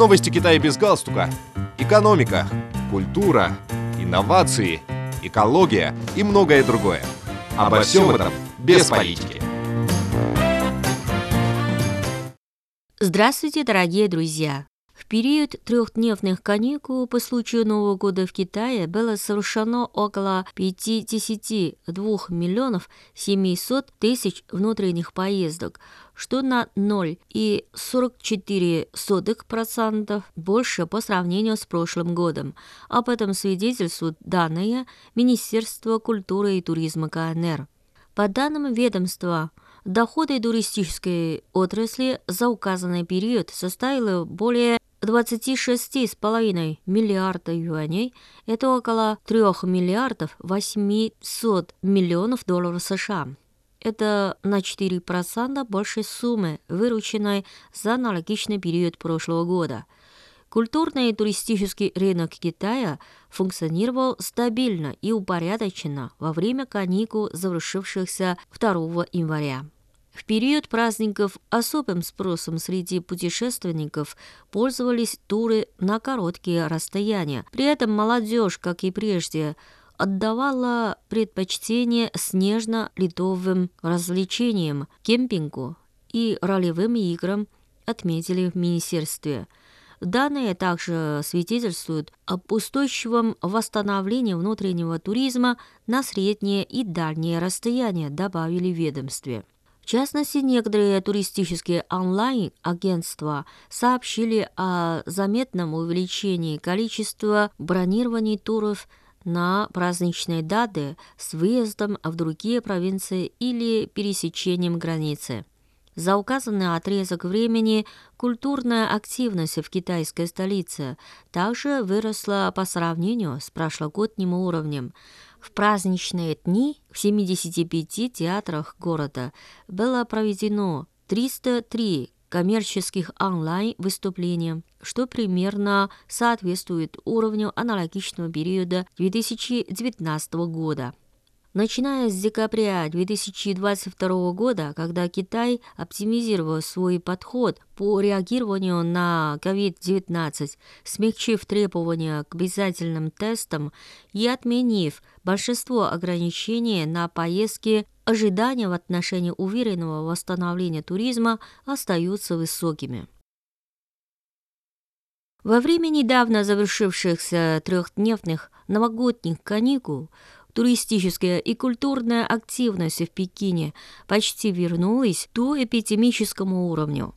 Новости Китая без галстука. Экономика, культура, инновации, экология и многое другое. Обо всем этом без политики. Здравствуйте, дорогие друзья! В период трехдневных каникул по случаю Нового года в Китае было совершено около 52 миллионов 700 тысяч внутренних поездок, что на 0,44% больше по сравнению с прошлым годом. Об этом свидетельствуют данные Министерства культуры и туризма КНР. По данным ведомства, доходы туристической отрасли за указанный период составили более 26,5 миллиарда юаней – это около 3 миллиардов 800 миллионов долларов США. Это на 4% больше суммы, вырученной за аналогичный период прошлого года. Культурный и туристический рынок Китая функционировал стабильно и упорядоченно во время каникул, завершившихся 2 января. В период праздников особым спросом среди путешественников пользовались туры на короткие расстояния. При этом молодежь, как и прежде, отдавала предпочтение снежно-ледовым развлечениям, кемпингу и ролевым играм, отметили в министерстве. Данные также свидетельствуют об устойчивом восстановлении внутреннего туризма на среднее и дальнее расстояние, добавили в ведомстве. В частности, некоторые туристические онлайн-агентства сообщили о заметном увеличении количества бронирований туров на праздничные даты с выездом в другие провинции или пересечением границы. За указанный отрезок времени культурная активность в китайской столице также выросла по сравнению с прошлогодним уровнем – в праздничные дни в 75 театрах города было проведено 303 коммерческих онлайн-выступления, что примерно соответствует уровню аналогичного периода 2019 года. Начиная с декабря 2022 года, когда Китай оптимизировал свой подход по реагированию на COVID-19, смягчив требования к обязательным тестам и отменив большинство ограничений на поездки, ожидания в отношении уверенного восстановления туризма остаются высокими. Во время недавно завершившихся трехдневных новогодних каникул туристическая и культурная активность в Пекине почти вернулась до эпидемическому уровню.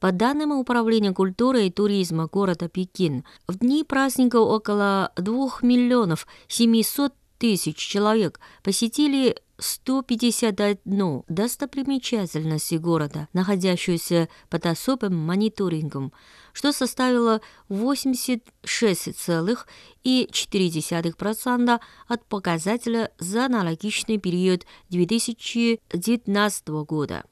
По данным Управления культуры и туризма города Пекин, в дни праздника около 2 миллионов 700 тысяч человек посетили 151 достопримечательности города, находящуюся под особым мониторингом, что составило 86,4% от показателя за аналогичный период 2019 года.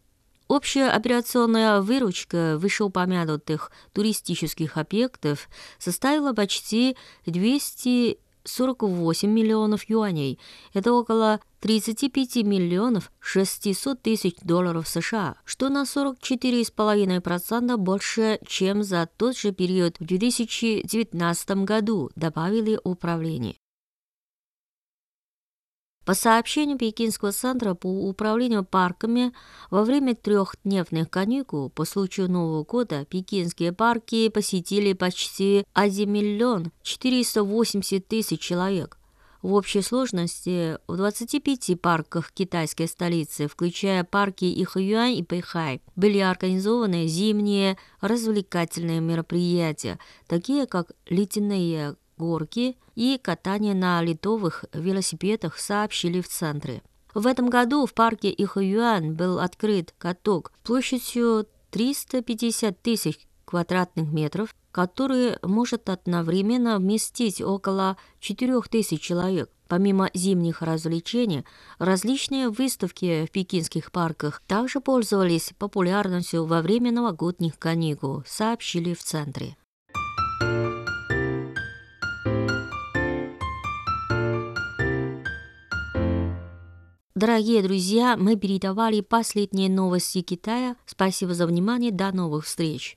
Общая операционная выручка вышеупомянутых туристических объектов составила почти 200 48 миллионов юаней. Это около 35 миллионов 600 тысяч долларов США, что на 44,5% больше, чем за тот же период в 2019 году, добавили управление. По сообщению Пекинского центра по управлению парками, во время трехдневных каникул по случаю Нового года пекинские парки посетили почти 1 миллион 480 тысяч человек. В общей сложности в 25 парках китайской столицы, включая парки Ихуюань и Пэйхай, были организованы зимние развлекательные мероприятия, такие как ледяные горки и катание на литовых велосипедах сообщили в центре. В этом году в парке Ихуюан был открыт каток площадью 350 тысяч квадратных метров, который может одновременно вместить около 4000 человек. Помимо зимних развлечений, различные выставки в пекинских парках также пользовались популярностью во время новогодних каникул, сообщили в центре. Дорогие друзья, мы передавали последние новости Китая. Спасибо за внимание. До новых встреч.